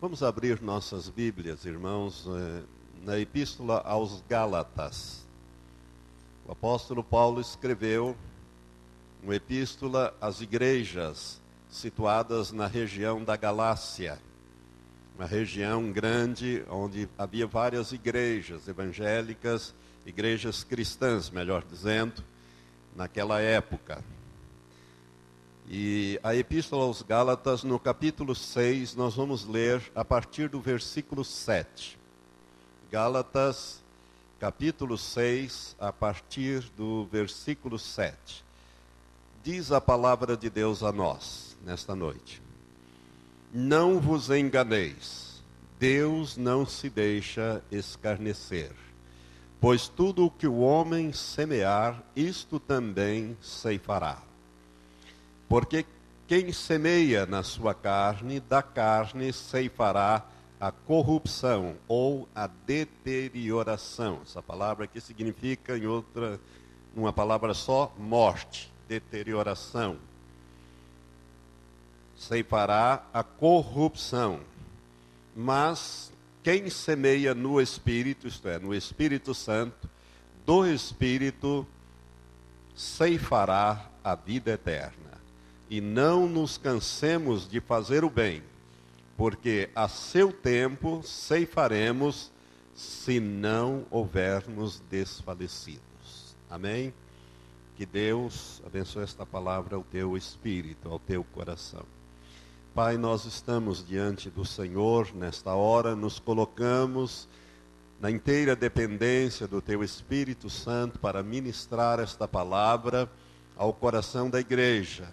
Vamos abrir nossas Bíblias, irmãos, eh, na Epístola aos Gálatas. O apóstolo Paulo escreveu uma epístola às igrejas situadas na região da Galácia, uma região grande onde havia várias igrejas evangélicas, igrejas cristãs, melhor dizendo, naquela época. E a Epístola aos Gálatas, no capítulo 6, nós vamos ler a partir do versículo 7. Gálatas, capítulo 6, a partir do versículo 7. Diz a palavra de Deus a nós, nesta noite: Não vos enganeis, Deus não se deixa escarnecer. Pois tudo o que o homem semear, isto também ceifará. Porque quem semeia na sua carne, da carne ceifará a corrupção ou a deterioração. Essa palavra aqui significa, em outra, uma palavra só, morte, deterioração. Ceifará a corrupção. Mas quem semeia no Espírito, isto é, no Espírito Santo, do Espírito ceifará a vida eterna e não nos cansemos de fazer o bem, porque a seu tempo ceifaremos se não houvermos desfalecidos. Amém? Que Deus abençoe esta palavra ao teu espírito, ao teu coração. Pai, nós estamos diante do Senhor nesta hora, nos colocamos na inteira dependência do teu Espírito Santo para ministrar esta palavra ao coração da igreja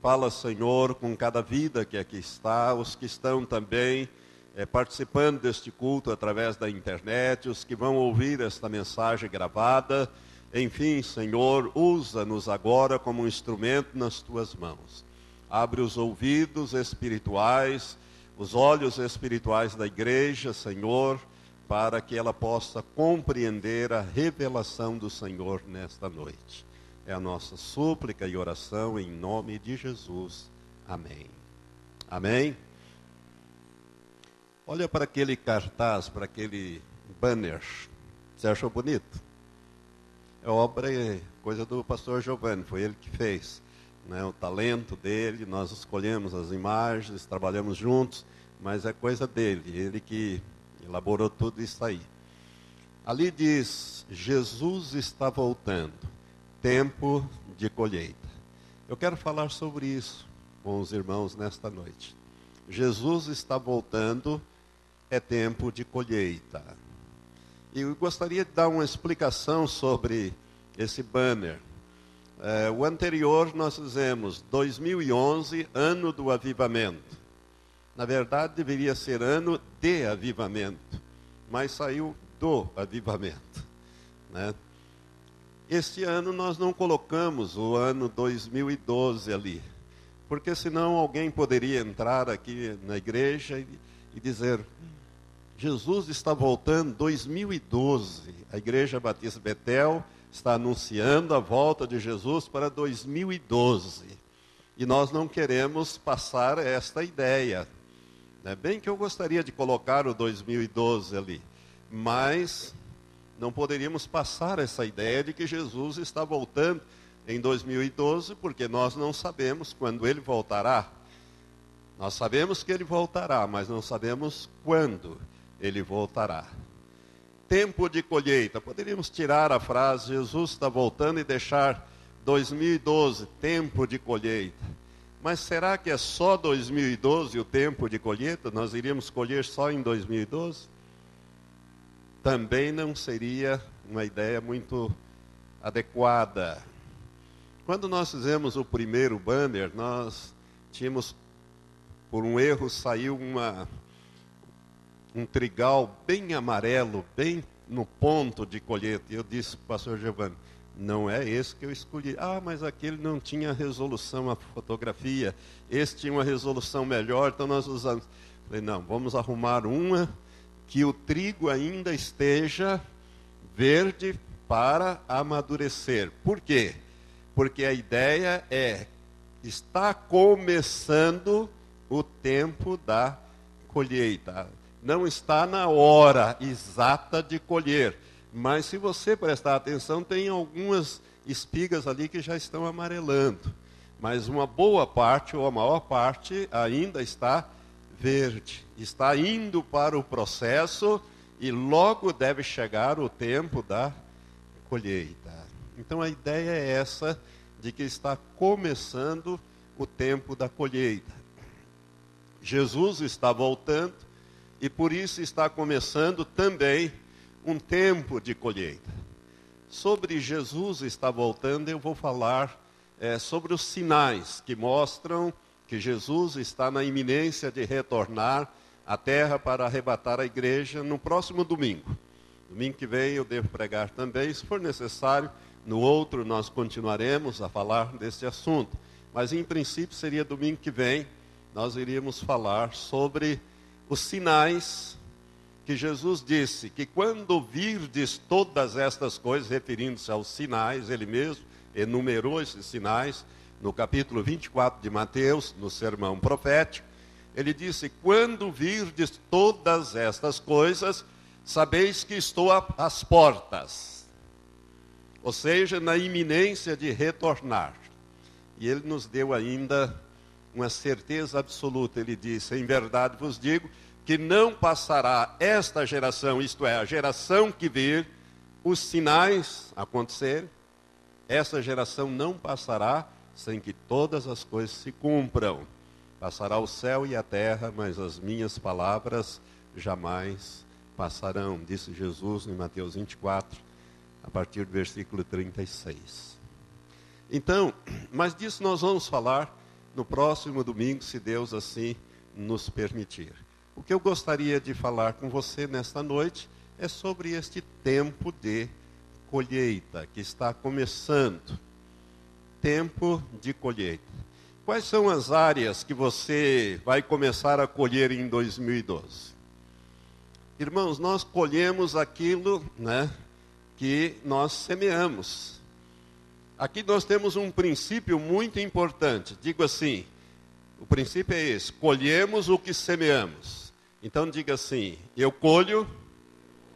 Fala, Senhor, com cada vida que aqui está, os que estão também é, participando deste culto através da internet, os que vão ouvir esta mensagem gravada. Enfim, Senhor, usa-nos agora como um instrumento nas tuas mãos. Abre os ouvidos espirituais, os olhos espirituais da igreja, Senhor, para que ela possa compreender a revelação do Senhor nesta noite. É a nossa súplica e oração em nome de Jesus. Amém. Amém. Olha para aquele cartaz, para aquele banner. Você achou bonito? É obra, coisa do pastor Giovanni, foi ele que fez. Né, o talento dele, nós escolhemos as imagens, trabalhamos juntos, mas é coisa dele, ele que elaborou tudo isso aí. Ali diz: Jesus está voltando tempo de colheita. Eu quero falar sobre isso com os irmãos nesta noite. Jesus está voltando, é tempo de colheita. E eu gostaria de dar uma explicação sobre esse banner. É, o anterior nós fizemos 2011, ano do avivamento. Na verdade, deveria ser ano de avivamento, mas saiu do avivamento. Né? Este ano nós não colocamos o ano 2012 ali, porque senão alguém poderia entrar aqui na igreja e, e dizer: Jesus está voltando 2012. A Igreja Batista Betel está anunciando a volta de Jesus para 2012. E nós não queremos passar esta ideia. É bem que eu gostaria de colocar o 2012 ali, mas não poderíamos passar essa ideia de que Jesus está voltando em 2012, porque nós não sabemos quando ele voltará. Nós sabemos que ele voltará, mas não sabemos quando ele voltará. Tempo de colheita. Poderíamos tirar a frase Jesus está voltando e deixar 2012, tempo de colheita. Mas será que é só 2012 o tempo de colheita? Nós iríamos colher só em 2012? Também não seria uma ideia muito adequada. Quando nós fizemos o primeiro banner, nós tínhamos, por um erro, saiu uma, um trigal bem amarelo, bem no ponto de colheita. E eu disse para o pastor Giovanni, não é esse que eu escolhi. Ah, mas aquele não tinha resolução a fotografia. Esse tinha uma resolução melhor, então nós usamos. Falei, não, vamos arrumar uma que o trigo ainda esteja verde para amadurecer. Por quê? Porque a ideia é está começando o tempo da colheita. Não está na hora exata de colher. Mas se você prestar atenção, tem algumas espigas ali que já estão amarelando. Mas uma boa parte, ou a maior parte, ainda está verde. Está indo para o processo e logo deve chegar o tempo da colheita. Então a ideia é essa de que está começando o tempo da colheita. Jesus está voltando e por isso está começando também um tempo de colheita. Sobre Jesus está voltando, eu vou falar é, sobre os sinais que mostram que Jesus está na iminência de retornar à terra para arrebatar a igreja no próximo domingo. Domingo que vem eu devo pregar também, se for necessário, no outro nós continuaremos a falar desse assunto. Mas em princípio seria domingo que vem, nós iríamos falar sobre os sinais que Jesus disse que quando virdes todas estas coisas, referindo-se aos sinais, ele mesmo enumerou esses sinais no capítulo 24 de Mateus, no sermão profético, ele disse: Quando virdes todas estas coisas, sabeis que estou às portas, ou seja, na iminência de retornar. E ele nos deu ainda uma certeza absoluta. Ele disse: Em verdade vos digo que não passará esta geração, isto é, a geração que vir, os sinais acontecerem, essa geração não passará sem que todas as coisas se cumpram. Passará o céu e a terra, mas as minhas palavras jamais passarão, disse Jesus em Mateus 24, a partir do versículo 36. Então, mas disso nós vamos falar no próximo domingo, se Deus assim nos permitir. O que eu gostaria de falar com você nesta noite é sobre este tempo de colheita que está começando. Tempo de colheita. Quais são as áreas que você vai começar a colher em 2012? Irmãos, nós colhemos aquilo né, que nós semeamos. Aqui nós temos um princípio muito importante. Digo assim: o princípio é esse: colhemos o que semeamos. Então diga assim: eu colho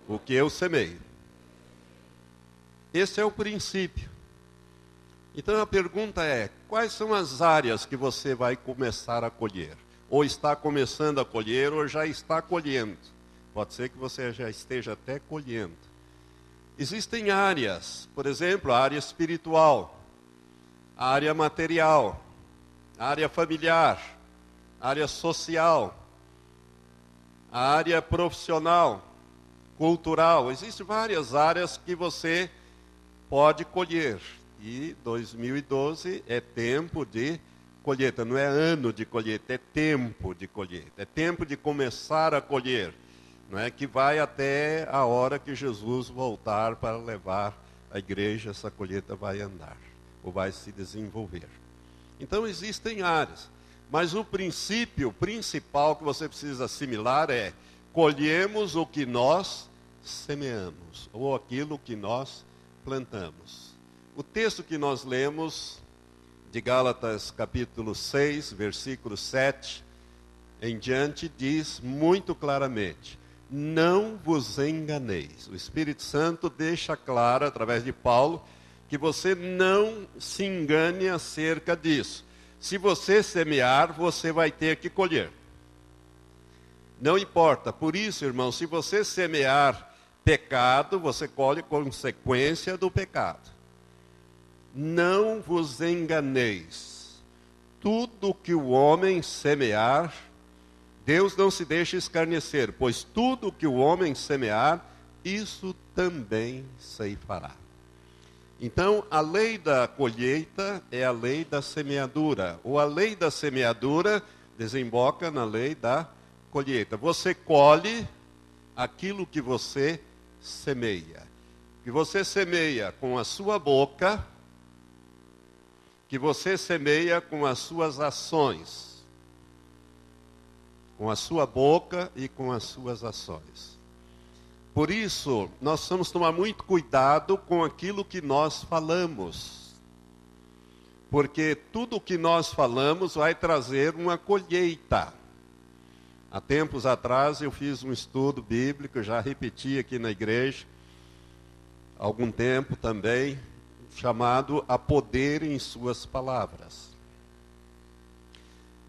o que eu semeio. Esse é o princípio. Então a pergunta é: quais são as áreas que você vai começar a colher? Ou está começando a colher, ou já está colhendo. Pode ser que você já esteja até colhendo. Existem áreas, por exemplo, a área espiritual, a área material, a área familiar, a área social, a área profissional, cultural. Existem várias áreas que você pode colher. E 2012 é tempo de colheita, não é ano de colheita, é tempo de colheita, é tempo de começar a colher não é que vai até a hora que Jesus voltar para levar a igreja, essa colheita vai andar, ou vai se desenvolver. Então existem áreas, mas o princípio principal que você precisa assimilar é: colhemos o que nós semeamos, ou aquilo que nós plantamos. O texto que nós lemos de Gálatas capítulo 6, versículo 7 em diante diz muito claramente: não vos enganeis. O Espírito Santo deixa claro, através de Paulo, que você não se engane acerca disso. Se você semear, você vai ter que colher. Não importa. Por isso, irmão, se você semear pecado, você colhe consequência do pecado. Não vos enganeis. Tudo que o homem semear, Deus não se deixa escarnecer, pois tudo que o homem semear, isso também ceifará. Então, a lei da colheita é a lei da semeadura, ou a lei da semeadura desemboca na lei da colheita. Você colhe aquilo que você semeia. Que você semeia com a sua boca, que você semeia com as suas ações com a sua boca e com as suas ações. Por isso, nós precisamos tomar muito cuidado com aquilo que nós falamos. Porque tudo o que nós falamos vai trazer uma colheita. Há tempos atrás eu fiz um estudo bíblico, já repeti aqui na igreja, algum tempo também, chamado A Poder em Suas Palavras.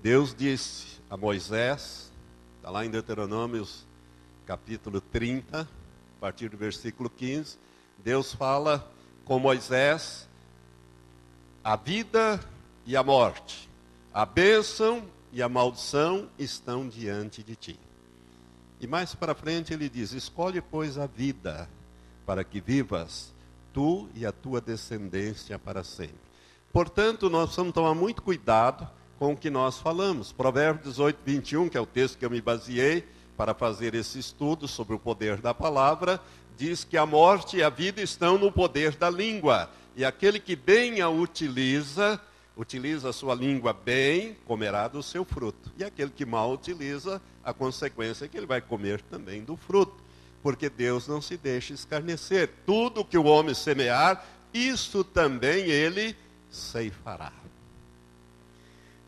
Deus disse a Moisés, está lá em Deuteronômios capítulo 30, a partir do versículo 15, Deus fala com Moisés a vida e a morte, a bênção e a maldição estão diante de ti. E mais para frente ele diz: Escolhe, pois, a vida, para que vivas tu e a tua descendência para sempre. Portanto, nós precisamos tomar muito cuidado com o que nós falamos. Provérbios 18, 21, que é o texto que eu me baseei para fazer esse estudo sobre o poder da palavra, diz que a morte e a vida estão no poder da língua. E aquele que bem a utiliza, utiliza a sua língua bem, comerá do seu fruto. E aquele que mal utiliza, a consequência é que ele vai comer também do fruto. Porque Deus não se deixa escarnecer. Tudo que o homem semear, isso também ele ceifará.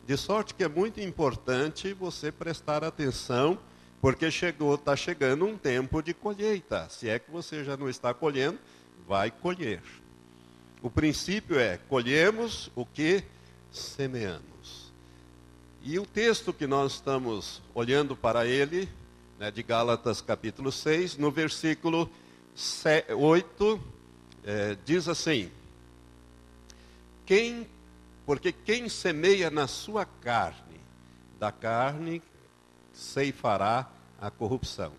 De sorte que é muito importante você prestar atenção, porque chegou, está chegando um tempo de colheita. Se é que você já não está colhendo, vai colher. O princípio é: colhemos o que semeamos. E o texto que nós estamos olhando para ele, né, de Gálatas capítulo 6, no versículo 8, é, diz assim: quem, porque quem semeia na sua carne, da carne ceifará a corrupção.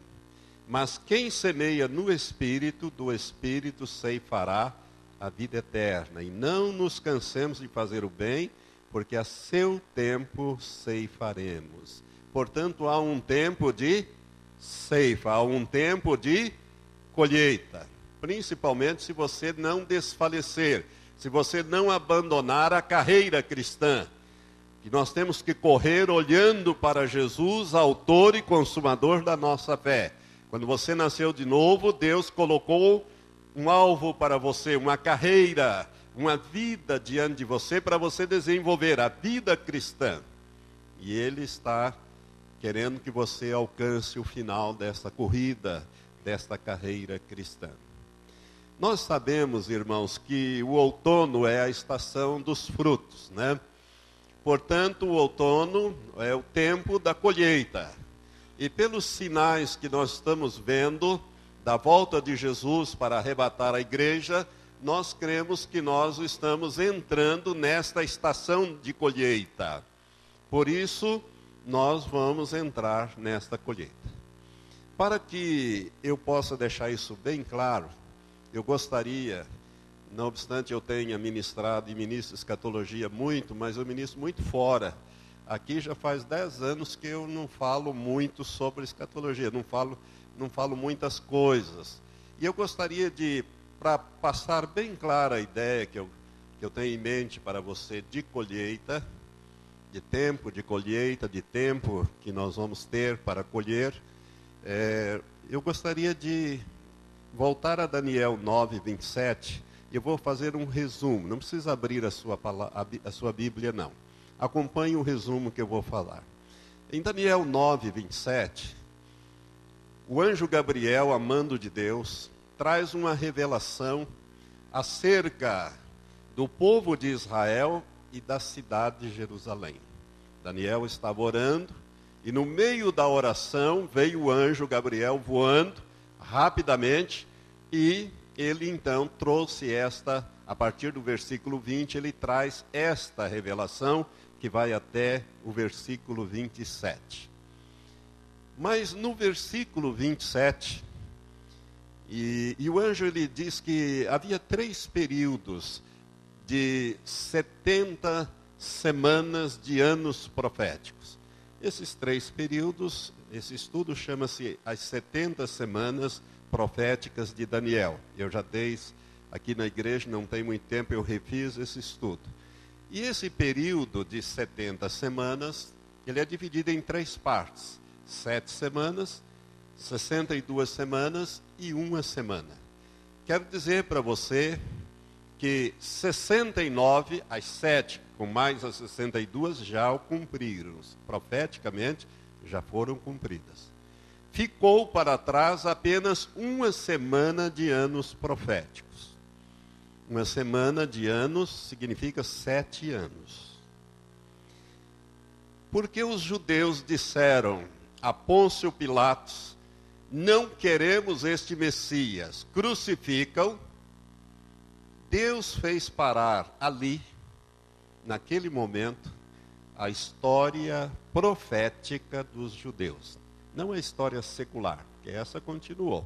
Mas quem semeia no espírito, do espírito ceifará a vida eterna. E não nos cansemos de fazer o bem, porque a seu tempo ceifaremos. Portanto, há um tempo de ceifa, há um tempo de colheita. Principalmente se você não desfalecer, se você não abandonar a carreira cristã. Que nós temos que correr olhando para Jesus, autor e consumador da nossa fé. Quando você nasceu de novo, Deus colocou um alvo para você, uma carreira, uma vida diante de você para você desenvolver a vida cristã. E Ele está querendo que você alcance o final desta corrida, desta carreira cristã. Nós sabemos, irmãos, que o outono é a estação dos frutos, né? Portanto, o outono é o tempo da colheita. E pelos sinais que nós estamos vendo, da volta de Jesus para arrebatar a igreja, nós cremos que nós estamos entrando nesta estação de colheita. Por isso, nós vamos entrar nesta colheita. Para que eu possa deixar isso bem claro, eu gostaria, não obstante eu tenha ministrado e ministro escatologia muito, mas eu ministro muito fora. Aqui já faz dez anos que eu não falo muito sobre escatologia, não falo não falo muitas coisas. E eu gostaria de, para passar bem clara a ideia que eu, que eu tenho em mente para você de colheita, de tempo de colheita, de tempo que nós vamos ter para colher, é, eu gostaria de voltar a Daniel 9, 27, e eu vou fazer um resumo. Não precisa abrir a sua, a sua Bíblia, não. Acompanhe o resumo que eu vou falar. Em Daniel 9, 27, o anjo Gabriel, amando de Deus, traz uma revelação acerca do povo de Israel e da cidade de Jerusalém. Daniel estava orando e no meio da oração veio o anjo Gabriel voando rapidamente e ele então trouxe esta, a partir do versículo 20, ele traz esta revelação que vai até o versículo 27. Mas no versículo 27, e, e o anjo ele diz que havia três períodos de 70 semanas de anos proféticos. Esses três períodos, esse estudo chama-se as 70 semanas proféticas de Daniel. Eu já dei aqui na igreja, não tem muito tempo, eu refiz esse estudo. E esse período de 70 semanas, ele é dividido em três partes sete semanas, 62 semanas e uma semana. Quero dizer para você que 69, as sete com mais as 62 já o cumpriram. Profeticamente, já foram cumpridas. Ficou para trás apenas uma semana de anos proféticos. Uma semana de anos significa sete anos. Porque os judeus disseram a Pôncio Pilatos: Não queremos este Messias, crucificam. Deus fez parar ali, naquele momento, a história profética dos judeus. Não a história secular, que essa continuou.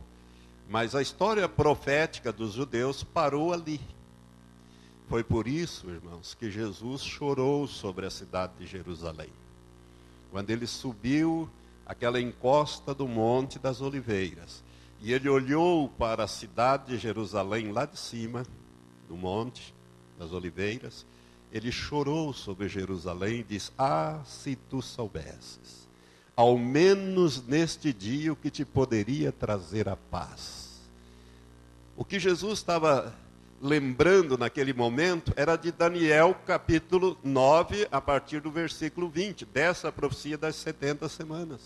Mas a história profética dos judeus parou ali. Foi por isso, irmãos, que Jesus chorou sobre a cidade de Jerusalém. Quando ele subiu aquela encosta do Monte das Oliveiras, e ele olhou para a cidade de Jerusalém lá de cima, do Monte das Oliveiras, ele chorou sobre Jerusalém e disse: Ah, se tu soubesses, ao menos neste dia, o que te poderia trazer a paz. O que Jesus estava lembrando naquele momento era de Daniel capítulo 9, a partir do versículo 20, dessa profecia das 70 semanas.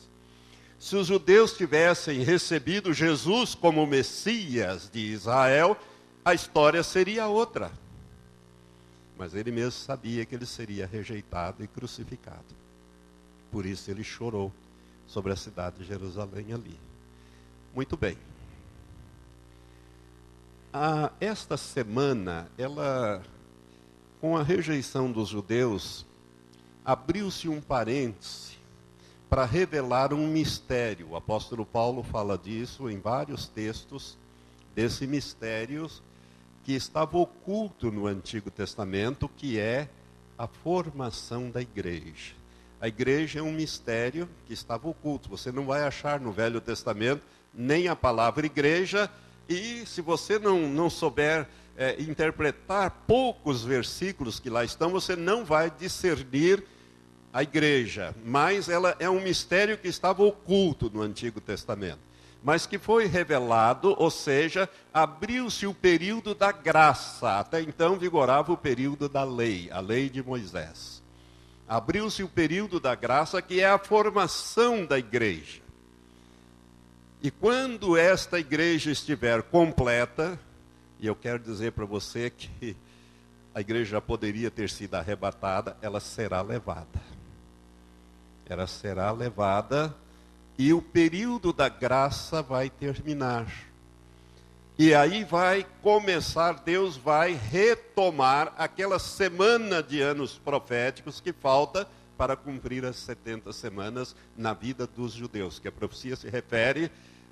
Se os judeus tivessem recebido Jesus como Messias de Israel, a história seria outra. Mas ele mesmo sabia que ele seria rejeitado e crucificado. Por isso ele chorou sobre a cidade de Jerusalém ali. Muito bem. Ah, esta semana, ela, com a rejeição dos judeus, abriu-se um parêntese para revelar um mistério. O apóstolo Paulo fala disso em vários textos, desse mistério que estava oculto no Antigo Testamento, que é a formação da igreja. A igreja é um mistério que estava oculto. Você não vai achar no Velho Testamento nem a palavra igreja, e se você não, não souber é, interpretar poucos versículos que lá estão, você não vai discernir a igreja. Mas ela é um mistério que estava oculto no Antigo Testamento mas que foi revelado, ou seja, abriu-se o período da graça. Até então vigorava o período da lei, a lei de Moisés. Abriu-se o período da graça, que é a formação da igreja. E quando esta igreja estiver completa, e eu quero dizer para você que a igreja já poderia ter sido arrebatada, ela será levada. Ela será levada e o período da graça vai terminar. E aí vai começar, Deus vai retomar aquela semana de anos proféticos que falta para cumprir as 70 semanas na vida dos judeus, que a profecia se refere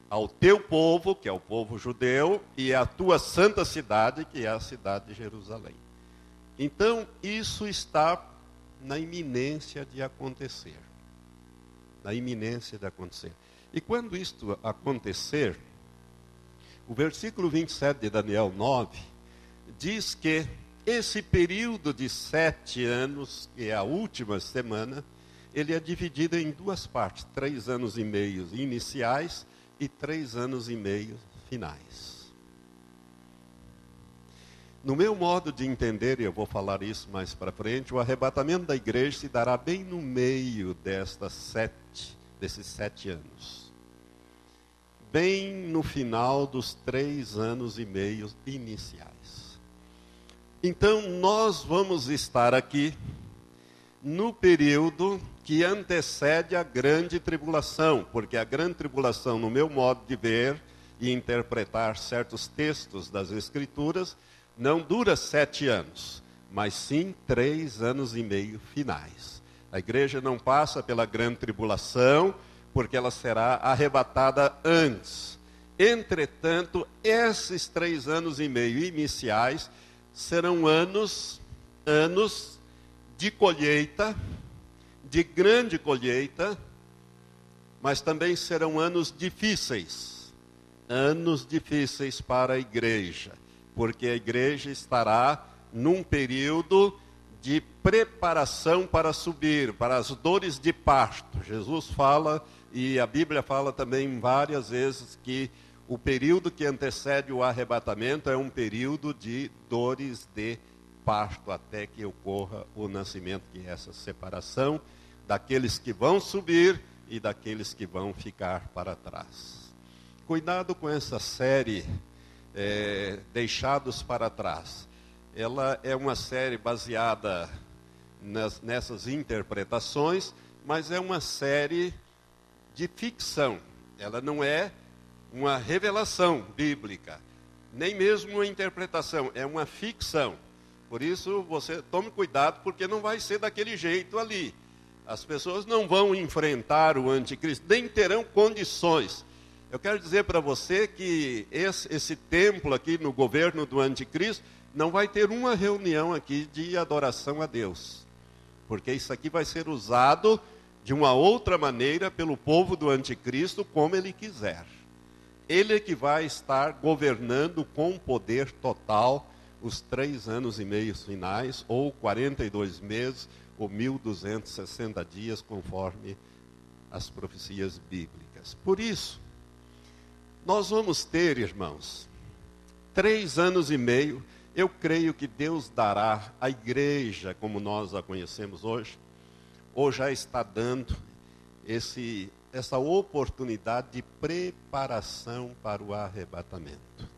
ao teu povo, que é o povo judeu, e à tua santa cidade, que é a cidade de Jerusalém. Então, isso está na iminência de acontecer na iminência de acontecer. E quando isto acontecer, o versículo 27 de Daniel 9 diz que esse período de sete anos, que é a última semana, ele é dividido em duas partes: três anos e meio iniciais e três anos e meio finais. No meu modo de entender, e eu vou falar isso mais para frente, o arrebatamento da igreja se dará bem no meio destas sete, desses sete anos. Bem no final dos três anos e meio iniciais. Então, nós vamos estar aqui no período que antecede a grande tribulação, porque a grande tribulação, no meu modo de ver e interpretar certos textos das Escrituras, não dura sete anos, mas sim três anos e meio finais. A igreja não passa pela grande tribulação, porque ela será arrebatada antes. Entretanto, esses três anos e meio iniciais serão anos, anos de colheita, de grande colheita, mas também serão anos difíceis, anos difíceis para a igreja porque a igreja estará num período de preparação para subir, para as dores de parto. Jesus fala, e a Bíblia fala também várias vezes, que o período que antecede o arrebatamento é um período de dores de parto, até que ocorra o nascimento, que é essa separação daqueles que vão subir e daqueles que vão ficar para trás. Cuidado com essa série é, Deixados para Trás. Ela é uma série baseada nas, nessas interpretações, mas é uma série de ficção. Ela não é uma revelação bíblica, nem mesmo uma interpretação, é uma ficção. Por isso, você tome cuidado, porque não vai ser daquele jeito ali. As pessoas não vão enfrentar o anticristo, nem terão condições. Eu quero dizer para você que esse, esse templo aqui no governo do anticristo não vai ter uma reunião aqui de adoração a Deus. Porque isso aqui vai ser usado de uma outra maneira pelo povo do anticristo, como ele quiser. Ele é que vai estar governando com poder total os três anos e meio finais, ou 42 meses, ou 1.260 dias, conforme as profecias bíblicas. Por isso, nós vamos ter, irmãos, três anos e meio. Eu creio que Deus dará à igreja, como nós a conhecemos hoje, ou já está dando esse, essa oportunidade de preparação para o arrebatamento.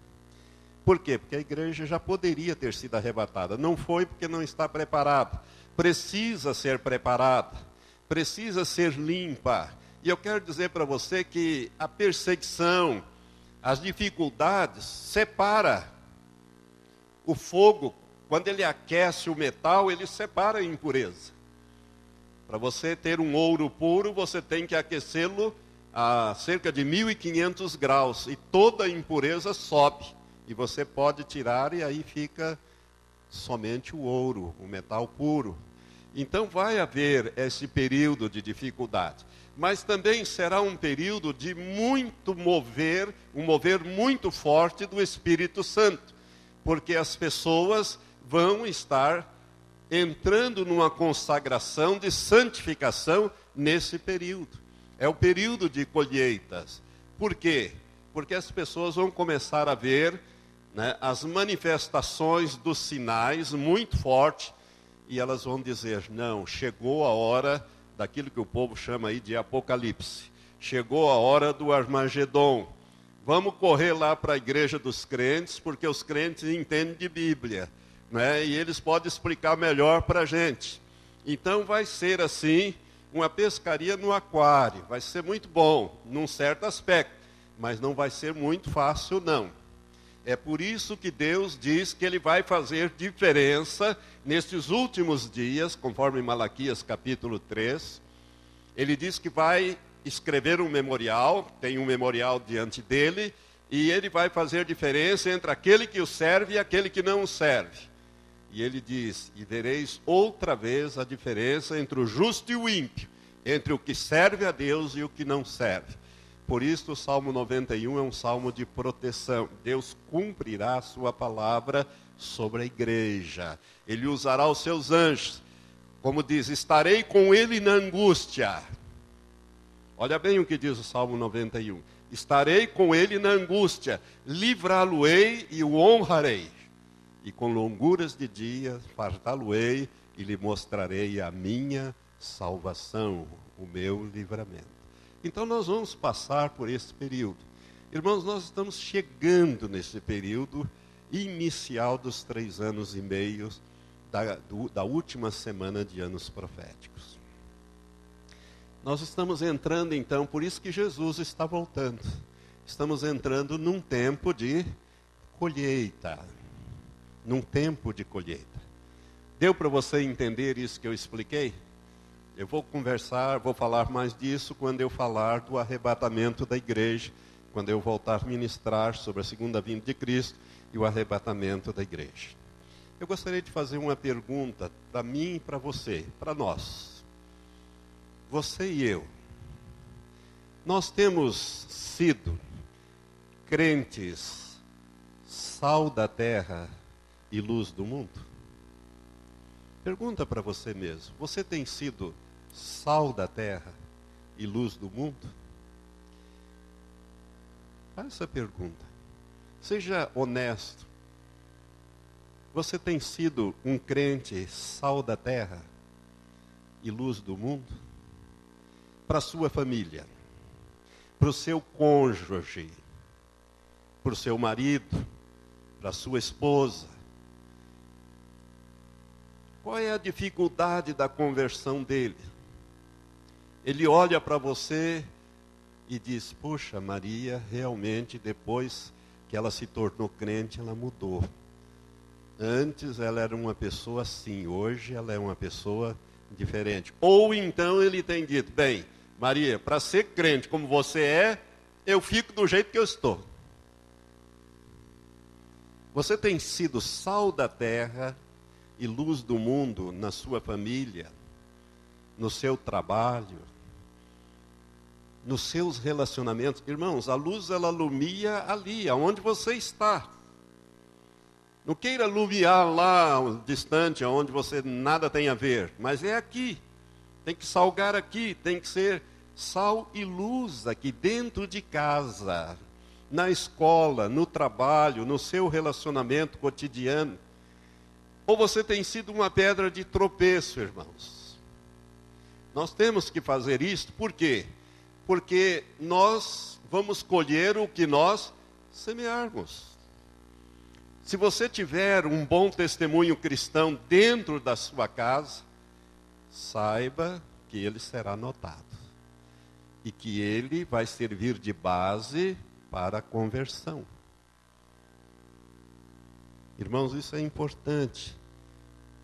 Por quê? Porque a igreja já poderia ter sido arrebatada. Não foi porque não está preparada. Precisa ser preparada. Precisa ser limpa. E eu quero dizer para você que a perseguição, as dificuldades, separa o fogo. Quando ele aquece o metal, ele separa a impureza. Para você ter um ouro puro, você tem que aquecê-lo a cerca de 1500 graus e toda a impureza sobe e você pode tirar e aí fica somente o ouro, o metal puro. Então vai haver esse período de dificuldade, mas também será um período de muito mover, um mover muito forte do Espírito Santo, porque as pessoas vão estar entrando numa consagração de santificação nesse período. É o período de colheitas. Por quê? Porque as pessoas vão começar a ver né, as manifestações dos sinais muito fortes, e elas vão dizer: não, chegou a hora daquilo que o povo chama aí de apocalipse, chegou a hora do Armagedon. Vamos correr lá para a igreja dos crentes, porque os crentes entendem de Bíblia, né, e eles podem explicar melhor para a gente. Então vai ser assim, uma pescaria no aquário, vai ser muito bom, num certo aspecto, mas não vai ser muito fácil, não. É por isso que Deus diz que ele vai fazer diferença nestes últimos dias, conforme Malaquias capítulo 3. Ele diz que vai escrever um memorial, tem um memorial diante dele, e ele vai fazer diferença entre aquele que o serve e aquele que não o serve. E ele diz: E vereis outra vez a diferença entre o justo e o ímpio, entre o que serve a Deus e o que não serve. Por isso, o Salmo 91 é um salmo de proteção. Deus cumprirá a sua palavra sobre a igreja. Ele usará os seus anjos. Como diz, estarei com ele na angústia. Olha bem o que diz o Salmo 91. Estarei com ele na angústia, livrá-lo-ei e o honrarei. E com longuras de dia fartá-lo-ei e lhe mostrarei a minha salvação, o meu livramento. Então nós vamos passar por esse período. Irmãos, nós estamos chegando nesse período inicial dos três anos e meio da, do, da última semana de anos proféticos. Nós estamos entrando então, por isso que Jesus está voltando. Estamos entrando num tempo de colheita. Num tempo de colheita. Deu para você entender isso que eu expliquei? Eu vou conversar, vou falar mais disso quando eu falar do arrebatamento da igreja, quando eu voltar a ministrar sobre a segunda vinda de Cristo e o arrebatamento da igreja. Eu gostaria de fazer uma pergunta para mim e para você, para nós. Você e eu. Nós temos sido crentes, sal da terra e luz do mundo? Pergunta para você mesmo: você tem sido sal da terra e luz do mundo? Faça essa pergunta. Seja honesto. Você tem sido um crente sal da terra e luz do mundo? Para sua família, para o seu cônjuge, para o seu marido, para a sua esposa. Qual é a dificuldade da conversão dele? Ele olha para você e diz: Puxa, Maria, realmente depois que ela se tornou crente, ela mudou. Antes ela era uma pessoa assim, hoje ela é uma pessoa diferente. Ou então ele tem dito: Bem, Maria, para ser crente como você é, eu fico do jeito que eu estou. Você tem sido sal da terra e luz do mundo na sua família, no seu trabalho, nos seus relacionamentos. Irmãos, a luz ela lumia ali, aonde você está. Não queira lumiar lá distante, aonde você nada tem a ver, mas é aqui. Tem que salgar aqui, tem que ser sal e luz aqui dentro de casa, na escola, no trabalho, no seu relacionamento cotidiano. Ou você tem sido uma pedra de tropeço, irmãos. Nós temos que fazer isto, por quê? porque nós vamos colher o que nós semearmos. Se você tiver um bom testemunho cristão dentro da sua casa, saiba que ele será notado e que ele vai servir de base para a conversão. Irmãos, isso é importante.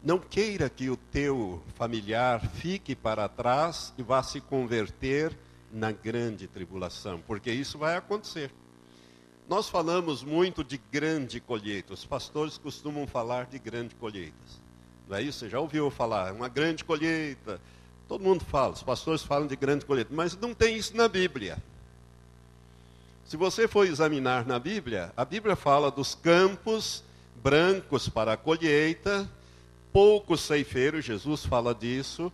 Não queira que o teu familiar fique para trás e vá se converter na grande tribulação, porque isso vai acontecer. Nós falamos muito de grande colheita, os pastores costumam falar de grande colheitas. Não é isso? Você já ouviu falar, uma grande colheita. Todo mundo fala, os pastores falam de grande colheita, mas não tem isso na Bíblia. Se você for examinar na Bíblia, a Bíblia fala dos campos brancos para a colheita, poucos ceifeiros, Jesus fala disso,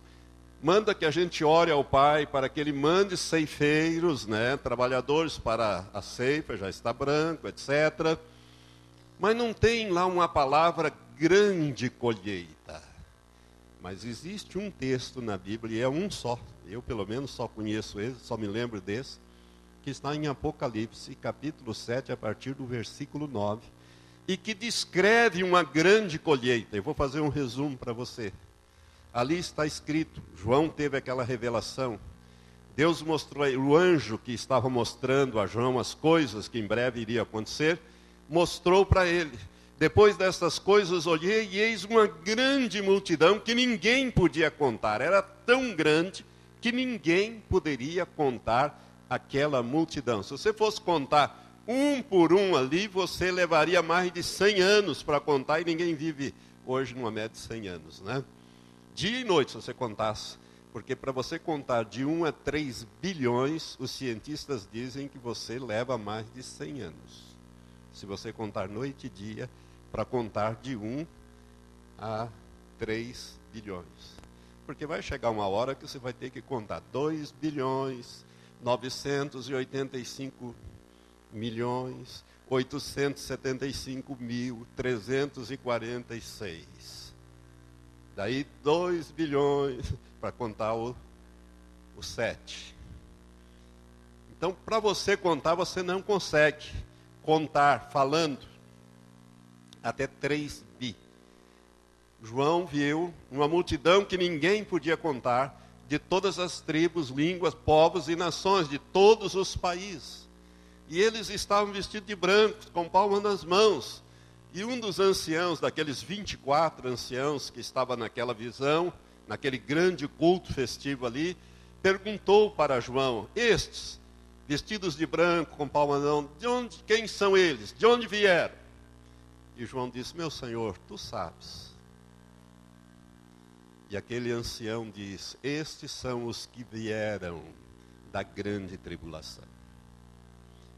manda que a gente ore ao Pai para que Ele mande ceifeiros, né, trabalhadores para a ceifa, já está branco, etc. Mas não tem lá uma palavra grande colheita. Mas existe um texto na Bíblia, e é um só, eu pelo menos só conheço esse, só me lembro desse, que está em Apocalipse, capítulo 7, a partir do versículo 9, e que descreve uma grande colheita. Eu vou fazer um resumo para você. Ali está escrito, João teve aquela revelação. Deus mostrou, o anjo que estava mostrando a João as coisas que em breve iria acontecer, mostrou para ele. Depois destas coisas olhei e eis uma grande multidão que ninguém podia contar. Era tão grande que ninguém poderia contar aquela multidão. Se você fosse contar um por um ali, você levaria mais de 100 anos para contar e ninguém vive hoje numa média de 100 anos, né? dia e noite, se você contasse. Porque para você contar de 1 a 3 bilhões, os cientistas dizem que você leva mais de 100 anos. Se você contar noite e dia, para contar de 1 a 3 bilhões. Porque vai chegar uma hora que você vai ter que contar 2 bilhões, 985 milhões, 875 mil, 346. Daí 2 bilhões para contar o, o 7. Então, para você contar, você não consegue contar falando até 3 bi. João viu uma multidão que ninguém podia contar, de todas as tribos, línguas, povos e nações, de todos os países. E eles estavam vestidos de branco, com palmas nas mãos, e um dos anciãos, daqueles 24 anciãos que estava naquela visão, naquele grande culto festivo ali, perguntou para João: Estes, vestidos de branco, com palma não, de onde, quem são eles? De onde vieram? E João disse: Meu senhor, tu sabes. E aquele ancião diz: Estes são os que vieram da grande tribulação.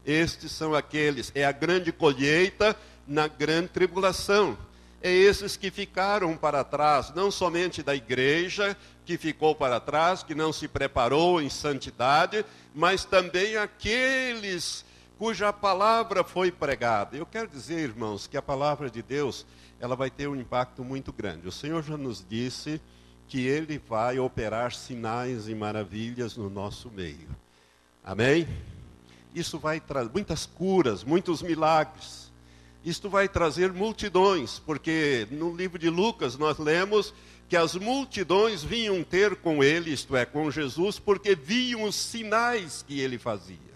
Estes são aqueles, é a grande colheita na grande tribulação. É esses que ficaram para trás, não somente da igreja, que ficou para trás, que não se preparou em santidade, mas também aqueles cuja palavra foi pregada. Eu quero dizer, irmãos, que a palavra de Deus, ela vai ter um impacto muito grande. O Senhor já nos disse que Ele vai operar sinais e maravilhas no nosso meio. Amém? Isso vai trazer muitas curas, muitos milagres. Isto vai trazer multidões, porque no livro de Lucas nós lemos que as multidões vinham ter com ele, isto é, com Jesus, porque viam os sinais que ele fazia.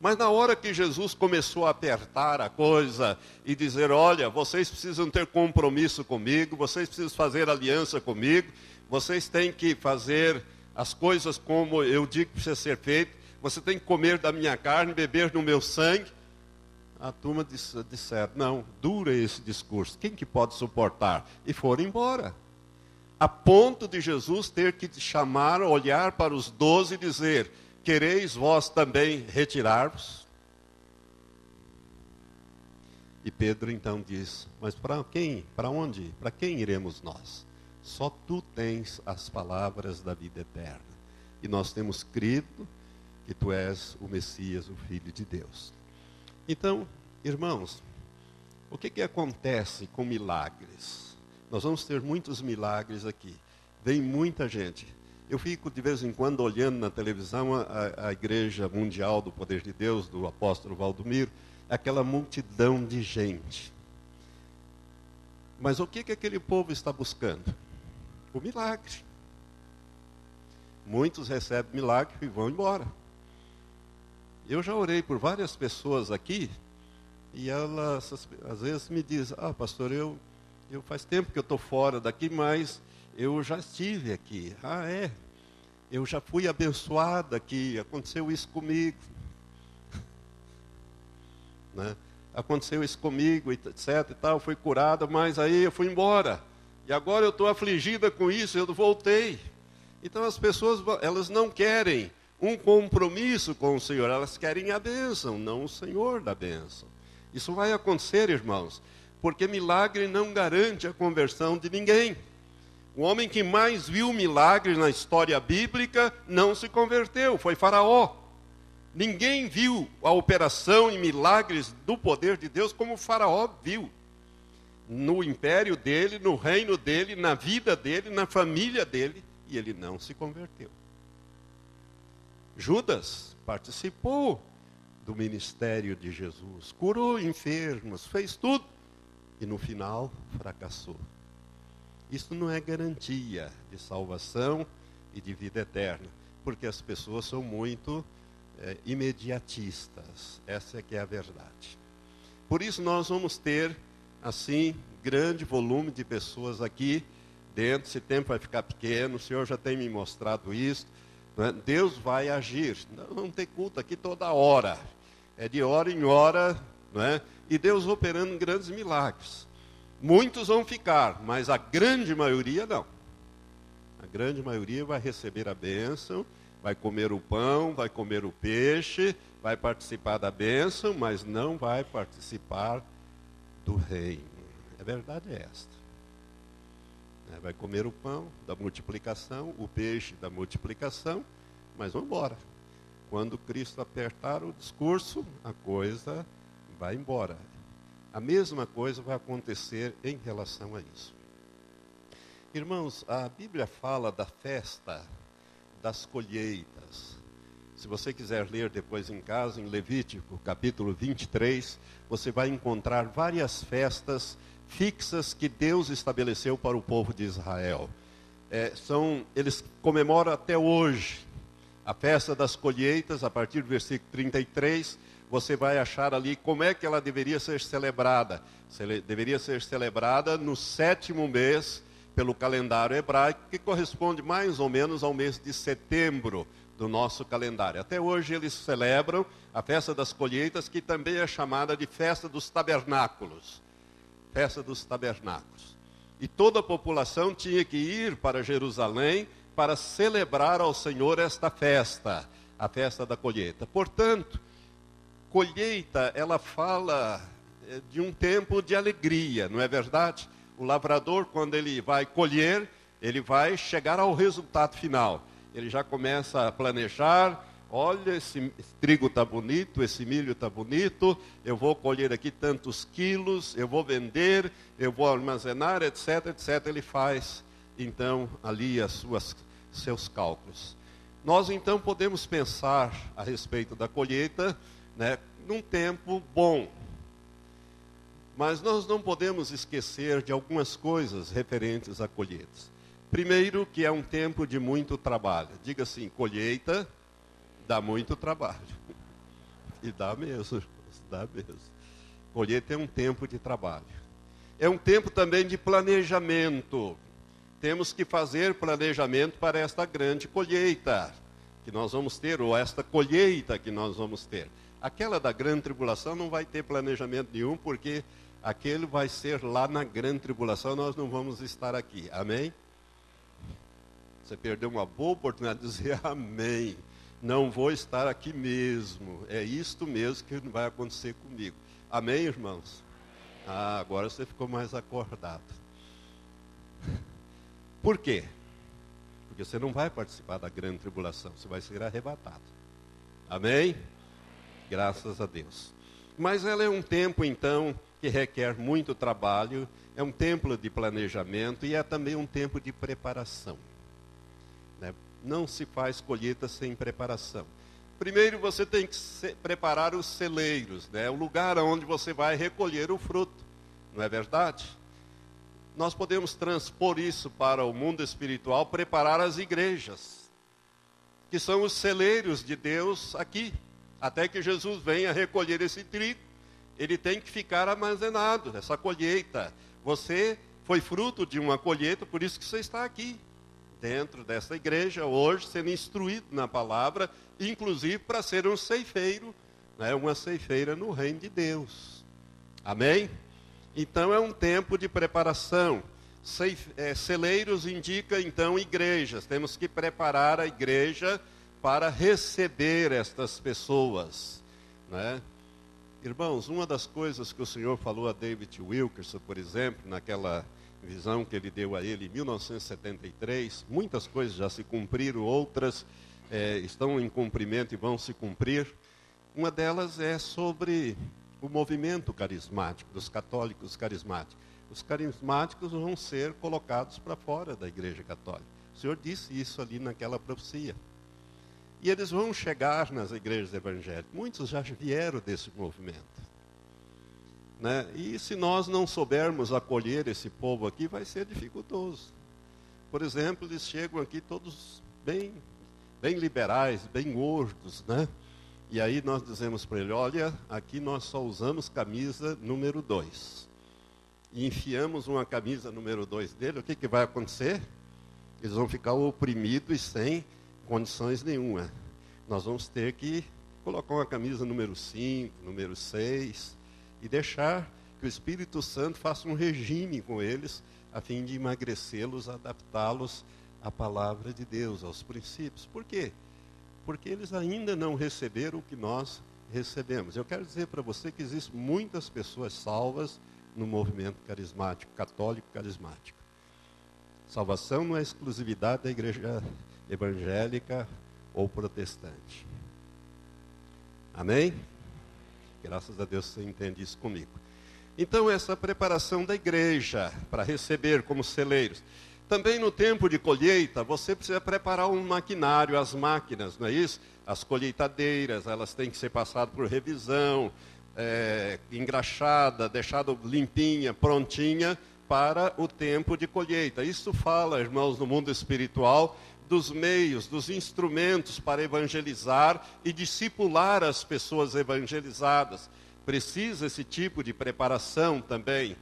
Mas na hora que Jesus começou a apertar a coisa e dizer: Olha, vocês precisam ter compromisso comigo, vocês precisam fazer aliança comigo, vocês têm que fazer as coisas como eu digo que precisa ser feito, você tem que comer da minha carne, beber do meu sangue. A turma disse, disseram: Não, dura esse discurso, quem que pode suportar? E foram embora. A ponto de Jesus ter que chamar, olhar para os doze e dizer: Quereis vós também retirar-vos? E Pedro então diz: Mas para quem? Para onde? Para quem iremos nós? Só tu tens as palavras da vida eterna. E nós temos crido que tu és o Messias, o Filho de Deus. Então, irmãos, o que, que acontece com milagres? Nós vamos ter muitos milagres aqui. Vem muita gente. Eu fico de vez em quando olhando na televisão a, a Igreja Mundial do Poder de Deus, do apóstolo Valdomiro, aquela multidão de gente. Mas o que, que aquele povo está buscando? O milagre. Muitos recebem milagre e vão embora. Eu já orei por várias pessoas aqui e elas às vezes me dizem: Ah, pastor, eu, eu faz tempo que eu estou fora daqui, mas eu já estive aqui. Ah, é? Eu já fui abençoada aqui, aconteceu isso comigo. né? Aconteceu isso comigo, etc. e tal, fui curada, mas aí eu fui embora. E agora eu estou afligida com isso, eu voltei. Então as pessoas, elas não querem um compromisso com o Senhor, elas querem a bênção, não o Senhor da bênção. Isso vai acontecer, irmãos, porque milagre não garante a conversão de ninguém. O homem que mais viu milagres na história bíblica não se converteu, foi Faraó. Ninguém viu a operação e milagres do poder de Deus como Faraó viu. No império dele, no reino dele, na vida dele, na família dele, e ele não se converteu. Judas participou do ministério de Jesus, curou enfermos, fez tudo, e no final fracassou. Isso não é garantia de salvação e de vida eterna, porque as pessoas são muito é, imediatistas. Essa é que é a verdade. Por isso nós vamos ter, assim, grande volume de pessoas aqui dentro. Esse tempo vai ficar pequeno, o Senhor já tem me mostrado isso. É? Deus vai agir. Não, não tem culto aqui toda hora. É de hora em hora, não é? E Deus operando grandes milagres. Muitos vão ficar, mas a grande maioria não. A grande maioria vai receber a bênção, vai comer o pão, vai comer o peixe, vai participar da bênção, mas não vai participar do reino. A verdade é esta. É, vai comer o pão da multiplicação, o peixe da multiplicação, mas vamos embora. Quando Cristo apertar o discurso, a coisa vai embora. A mesma coisa vai acontecer em relação a isso. Irmãos, a Bíblia fala da festa das colheitas. Se você quiser ler depois em casa, em Levítico, capítulo 23, você vai encontrar várias festas fixas que Deus estabeleceu para o povo de Israel. É, são, eles comemoram até hoje a festa das colheitas, a partir do versículo 33, você vai achar ali como é que ela deveria ser celebrada. Deveria ser celebrada no sétimo mês pelo calendário hebraico, que corresponde mais ou menos ao mês de setembro do nosso calendário. Até hoje eles celebram a festa das colheitas, que também é chamada de festa dos tabernáculos. Festa dos tabernáculos. E toda a população tinha que ir para Jerusalém para celebrar ao Senhor esta festa, a festa da colheita. Portanto, colheita, ela fala eh, de um tempo de alegria, não é verdade? O lavrador, quando ele vai colher, ele vai chegar ao resultado final. Ele já começa a planejar, olha, esse trigo está bonito, esse milho está bonito, eu vou colher aqui tantos quilos, eu vou vender, eu vou armazenar, etc, etc. Ele faz então ali as suas seus cálculos. Nós então podemos pensar a respeito da colheita, né, num tempo bom. Mas nós não podemos esquecer de algumas coisas referentes à colheita. Primeiro, que é um tempo de muito trabalho. Diga assim: colheita dá muito trabalho. E dá mesmo, dá mesmo. Colheita é um tempo de trabalho. É um tempo também de planejamento. Temos que fazer planejamento para esta grande colheita que nós vamos ter, ou esta colheita que nós vamos ter. Aquela da grande tribulação não vai ter planejamento nenhum, porque aquele vai ser lá na grande tribulação, nós não vamos estar aqui. Amém? Você perdeu uma boa oportunidade de dizer amém. Não vou estar aqui mesmo. É isto mesmo que vai acontecer comigo. Amém, irmãos? Ah, agora você ficou mais acordado. Por quê? Porque você não vai participar da grande tribulação, você vai ser arrebatado. Amém? Graças a Deus. Mas ela é um tempo, então, que requer muito trabalho, é um tempo de planejamento e é também um tempo de preparação. Né? Não se faz colheita sem preparação. Primeiro você tem que preparar os celeiros, né? o lugar onde você vai recolher o fruto. Não é verdade? Nós podemos transpor isso para o mundo espiritual, preparar as igrejas, que são os celeiros de Deus aqui, até que Jesus venha recolher esse trigo. Ele tem que ficar armazenado, essa colheita. Você foi fruto de uma colheita, por isso que você está aqui dentro dessa igreja hoje, sendo instruído na palavra, inclusive para ser um ceifeiro, né, uma ceifeira no reino de Deus. Amém? Então é um tempo de preparação. É, celeiros indica então igrejas. Temos que preparar a igreja para receber estas pessoas. Né? Irmãos, uma das coisas que o Senhor falou a David Wilkerson, por exemplo, naquela visão que ele deu a ele em 1973. Muitas coisas já se cumpriram, outras é, estão em cumprimento e vão se cumprir. Uma delas é sobre o movimento carismático, dos católicos carismáticos. Os carismáticos vão ser colocados para fora da Igreja Católica. O Senhor disse isso ali naquela profecia. E eles vão chegar nas igrejas evangélicas. Muitos já vieram desse movimento. Né? E se nós não soubermos acolher esse povo aqui, vai ser dificultoso. Por exemplo, eles chegam aqui todos bem, bem liberais, bem gordos, né? E aí nós dizemos para ele, olha, aqui nós só usamos camisa número 2. E enfiamos uma camisa número 2 dele, o que, que vai acontecer? Eles vão ficar oprimidos e sem condições nenhuma. Nós vamos ter que colocar uma camisa número 5, número 6, e deixar que o Espírito Santo faça um regime com eles, a fim de emagrecê-los, adaptá-los à palavra de Deus, aos princípios. Por quê? Porque eles ainda não receberam o que nós recebemos. Eu quero dizer para você que existem muitas pessoas salvas no movimento carismático, católico carismático. Salvação não é exclusividade da igreja evangélica ou protestante. Amém? Graças a Deus você entende isso comigo. Então, essa preparação da igreja para receber como celeiros. Também no tempo de colheita, você precisa preparar um maquinário, as máquinas, não é isso? As colheitadeiras, elas têm que ser passadas por revisão, é, engraxada, deixada limpinha, prontinha para o tempo de colheita. Isso fala, irmãos, no mundo espiritual, dos meios, dos instrumentos para evangelizar e discipular as pessoas evangelizadas. Precisa esse tipo de preparação também.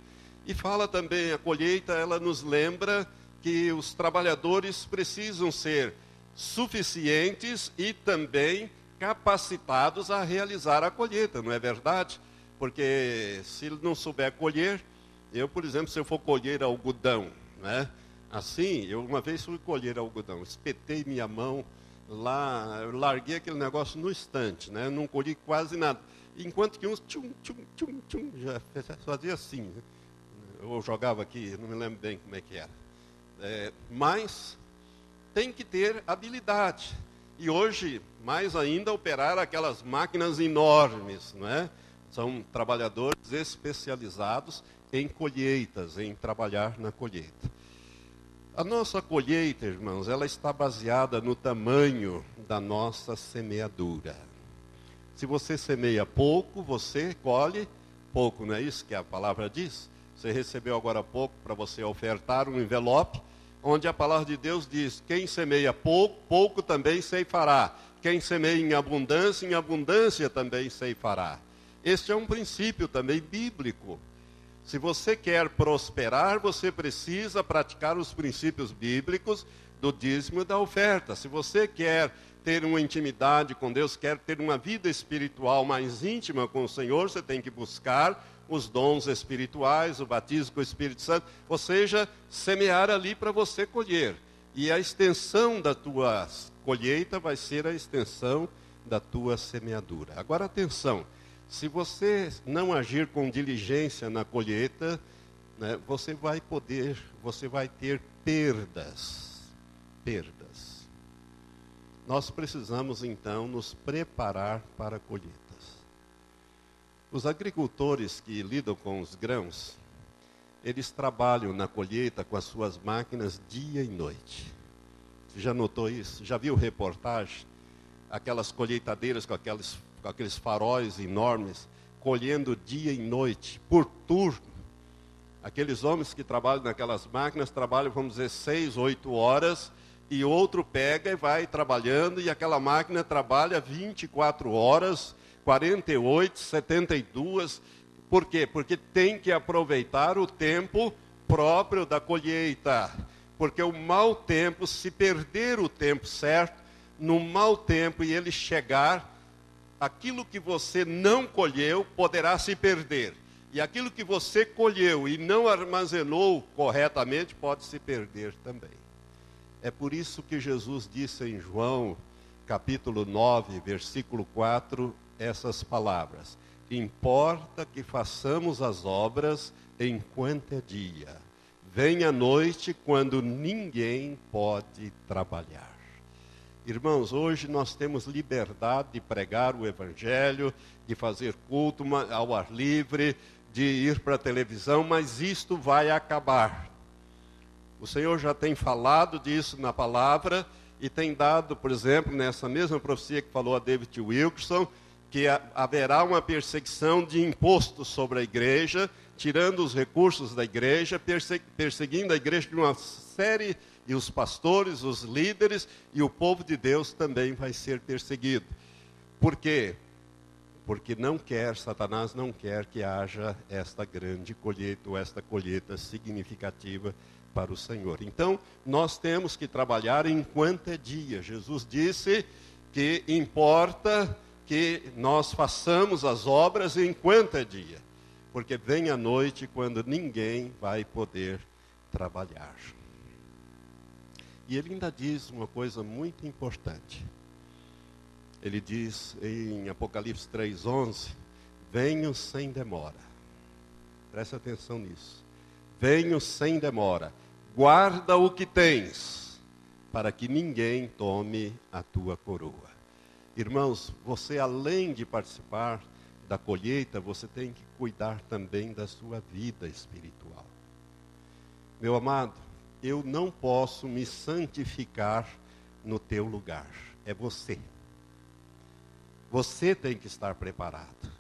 E fala também, a colheita, ela nos lembra que os trabalhadores precisam ser suficientes e também capacitados a realizar a colheita, não é verdade? Porque se não souber colher, eu, por exemplo, se eu for colher algodão, né? Assim, eu uma vez fui colher algodão, espetei minha mão lá, larguei aquele negócio no estante, né? Não colhi quase nada. Enquanto que uns tchum, tchum, tchum, tchum, já fazia assim. Né? Eu jogava aqui, não me lembro bem como é que era. É, mas tem que ter habilidade. E hoje, mais ainda, operar aquelas máquinas enormes, não é? São trabalhadores especializados em colheitas, em trabalhar na colheita. A nossa colheita, irmãos, ela está baseada no tamanho da nossa semeadura. Se você semeia pouco, você colhe pouco, não é isso que a palavra diz? Você recebeu agora pouco para você ofertar um envelope, onde a palavra de Deus diz: quem semeia pouco, pouco também ceifará. Quem semeia em abundância, em abundância também ceifará. Este é um princípio também bíblico. Se você quer prosperar, você precisa praticar os princípios bíblicos do dízimo e da oferta. Se você quer ter uma intimidade com Deus, quer ter uma vida espiritual mais íntima com o Senhor, você tem que buscar os dons espirituais, o batismo com o Espírito Santo, ou seja, semear ali para você colher. E a extensão da tua colheita vai ser a extensão da tua semeadura. Agora atenção, se você não agir com diligência na colheita, né, você vai poder, você vai ter perdas. Perdas. Nós precisamos então nos preparar para colheitas. Os agricultores que lidam com os grãos, eles trabalham na colheita com as suas máquinas dia e noite. Você já notou isso? Já viu reportagem? Aquelas colheitadeiras com aqueles com aqueles faróis enormes, colhendo dia e noite, por turno. Aqueles homens que trabalham naquelas máquinas trabalham, vamos dizer, seis, oito horas, e outro pega e vai trabalhando, e aquela máquina trabalha 24 horas, 48, 72. Por quê? Porque tem que aproveitar o tempo próprio da colheita. Porque o mau tempo, se perder o tempo certo, no mau tempo e ele chegar, aquilo que você não colheu poderá se perder. E aquilo que você colheu e não armazenou corretamente pode se perder também. É por isso que Jesus disse em João, capítulo 9, versículo 4, essas palavras: Importa que façamos as obras enquanto é dia. Vem a noite quando ninguém pode trabalhar. Irmãos, hoje nós temos liberdade de pregar o Evangelho, de fazer culto ao ar livre, de ir para a televisão, mas isto vai acabar. O Senhor já tem falado disso na palavra e tem dado, por exemplo, nessa mesma profecia que falou a David Wilkerson, que haverá uma perseguição de impostos sobre a igreja, tirando os recursos da igreja, perseguindo a igreja de uma série de e os pastores, os líderes e o povo de Deus também vai ser perseguido. Por quê? Porque não quer, Satanás não quer que haja esta grande colheita, ou esta colheita significativa para o Senhor. Então, nós temos que trabalhar enquanto é dia. Jesus disse que importa que nós façamos as obras enquanto é dia, porque vem a noite quando ninguém vai poder trabalhar. E ele ainda diz uma coisa muito importante. Ele diz em Apocalipse 3:11, venho sem demora. Preste atenção nisso. Venho sem demora. Guarda o que tens, para que ninguém tome a tua coroa. Irmãos, você além de participar da colheita, você tem que cuidar também da sua vida espiritual. Meu amado, eu não posso me santificar no teu lugar. É você. Você tem que estar preparado.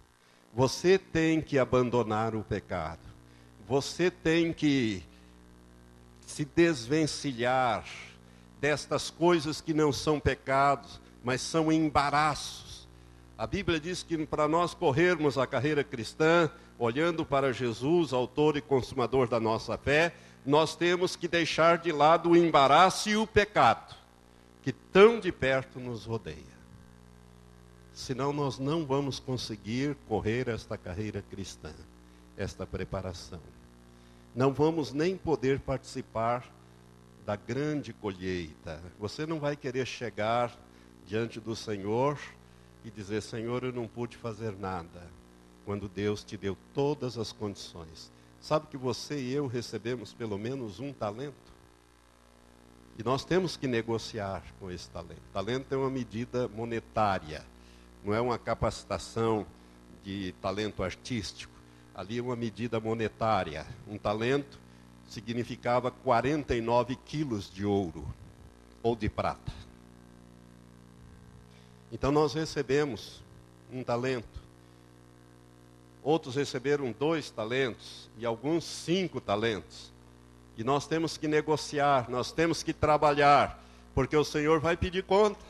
Você tem que abandonar o pecado. Você tem que se desvencilhar destas coisas que não são pecados, mas são embaraços. A Bíblia diz que para nós corrermos a carreira cristã, olhando para Jesus, autor e consumador da nossa fé, nós temos que deixar de lado o embaraço e o pecado que tão de perto nos rodeia. Senão nós não vamos conseguir correr esta carreira cristã, esta preparação. Não vamos nem poder participar da grande colheita. Você não vai querer chegar diante do Senhor e dizer: Senhor, eu não pude fazer nada, quando Deus te deu todas as condições. Sabe que você e eu recebemos pelo menos um talento? E nós temos que negociar com esse talento. Talento é uma medida monetária, não é uma capacitação de talento artístico. Ali é uma medida monetária. Um talento significava 49 quilos de ouro ou de prata. Então nós recebemos um talento. Outros receberam dois talentos e alguns cinco talentos. E nós temos que negociar, nós temos que trabalhar, porque o Senhor vai pedir conta.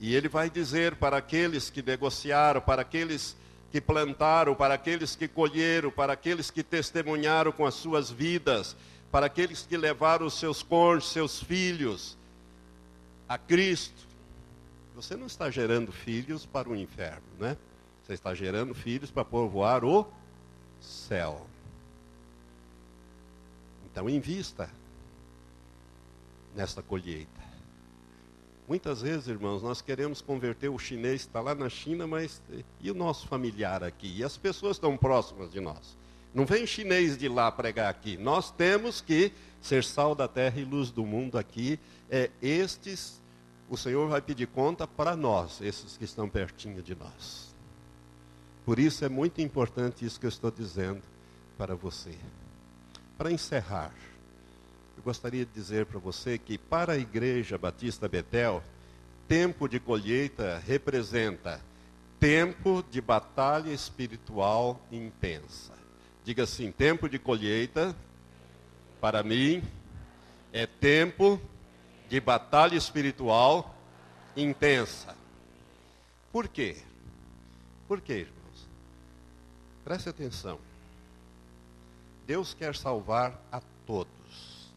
E Ele vai dizer para aqueles que negociaram, para aqueles que plantaram, para aqueles que colheram, para aqueles que testemunharam com as suas vidas, para aqueles que levaram os seus cônjuges, seus filhos a Cristo. Você não está gerando filhos para o inferno, né? Você está gerando filhos para povoar o céu. Então, invista nesta colheita. Muitas vezes, irmãos, nós queremos converter o chinês que está lá na China, mas e o nosso familiar aqui? E as pessoas estão próximas de nós. Não vem chinês de lá pregar aqui. Nós temos que ser sal da terra e luz do mundo aqui. É estes, o Senhor vai pedir conta para nós, esses que estão pertinho de nós. Por isso é muito importante isso que eu estou dizendo para você. Para encerrar, eu gostaria de dizer para você que para a Igreja Batista Betel, tempo de colheita representa tempo de batalha espiritual intensa. Diga assim: tempo de colheita, para mim, é tempo de batalha espiritual intensa. Por quê? Por quê, irmãos? Preste atenção. Deus quer salvar a todos.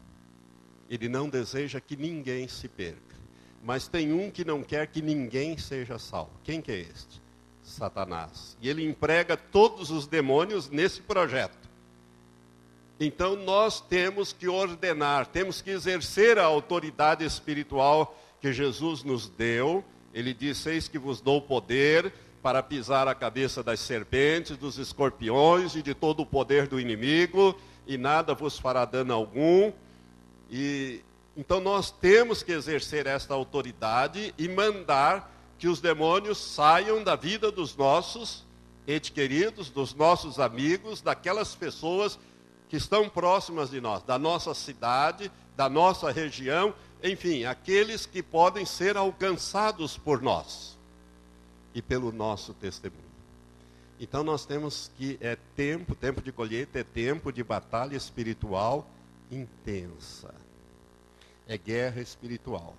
Ele não deseja que ninguém se perca. Mas tem um que não quer que ninguém seja salvo. Quem que é este? Satanás. E ele emprega todos os demônios nesse projeto. Então nós temos que ordenar, temos que exercer a autoridade espiritual que Jesus nos deu. Ele disse: Eis que vos dou poder para pisar a cabeça das serpentes, dos escorpiões e de todo o poder do inimigo, e nada vos fará dano algum. E então nós temos que exercer esta autoridade e mandar que os demônios saiam da vida dos nossos entes queridos, dos nossos amigos, daquelas pessoas que estão próximas de nós, da nossa cidade, da nossa região, enfim, aqueles que podem ser alcançados por nós e pelo nosso testemunho. Então nós temos que é tempo, tempo de colheita é tempo de batalha espiritual intensa. É guerra espiritual.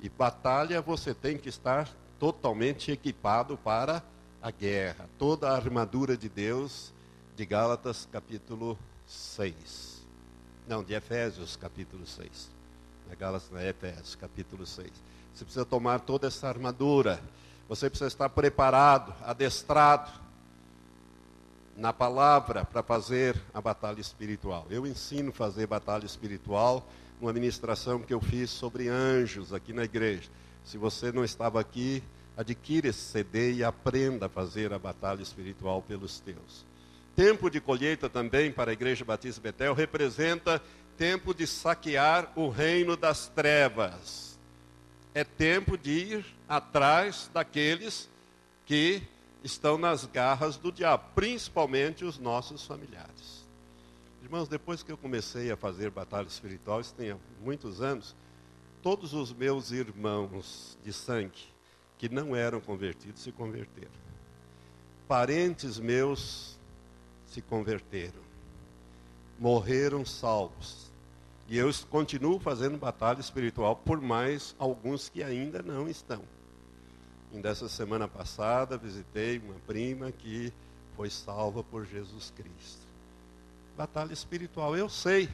E batalha você tem que estar totalmente equipado para a guerra. Toda a armadura de Deus, de Gálatas capítulo 6. Não, de Efésios capítulo 6. É Gálatas, não é Efésios capítulo 6. Você precisa tomar toda essa armadura você precisa estar preparado, adestrado na palavra para fazer a batalha espiritual. Eu ensino a fazer batalha espiritual, uma ministração que eu fiz sobre anjos aqui na igreja. Se você não estava aqui, adquira esse CD e aprenda a fazer a batalha espiritual pelos teus. Tempo de colheita também para a Igreja Batista Betel representa tempo de saquear o reino das trevas é tempo de ir atrás daqueles que estão nas garras do diabo, principalmente os nossos familiares. Irmãos, depois que eu comecei a fazer batalha espiritual, isso tem muitos anos, todos os meus irmãos de sangue que não eram convertidos se converteram. Parentes meus se converteram. Morreram salvos e eu continuo fazendo batalha espiritual por mais alguns que ainda não estão. Ainda essa semana passada visitei uma prima que foi salva por Jesus Cristo. Batalha espiritual, eu sei.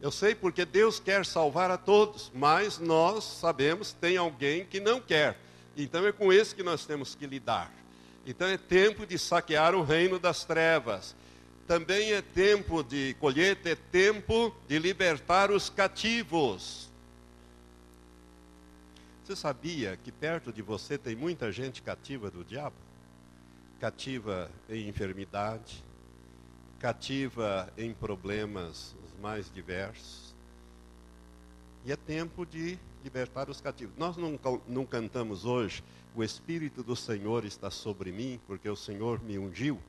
Eu sei porque Deus quer salvar a todos, mas nós sabemos tem alguém que não quer. Então é com esse que nós temos que lidar. Então é tempo de saquear o reino das trevas também é tempo de colheita, é tempo de libertar os cativos. Você sabia que perto de você tem muita gente cativa do diabo? Cativa em enfermidade, cativa em problemas os mais diversos. E é tempo de libertar os cativos. Nós não, não cantamos hoje, o Espírito do Senhor está sobre mim, porque o Senhor me ungiu.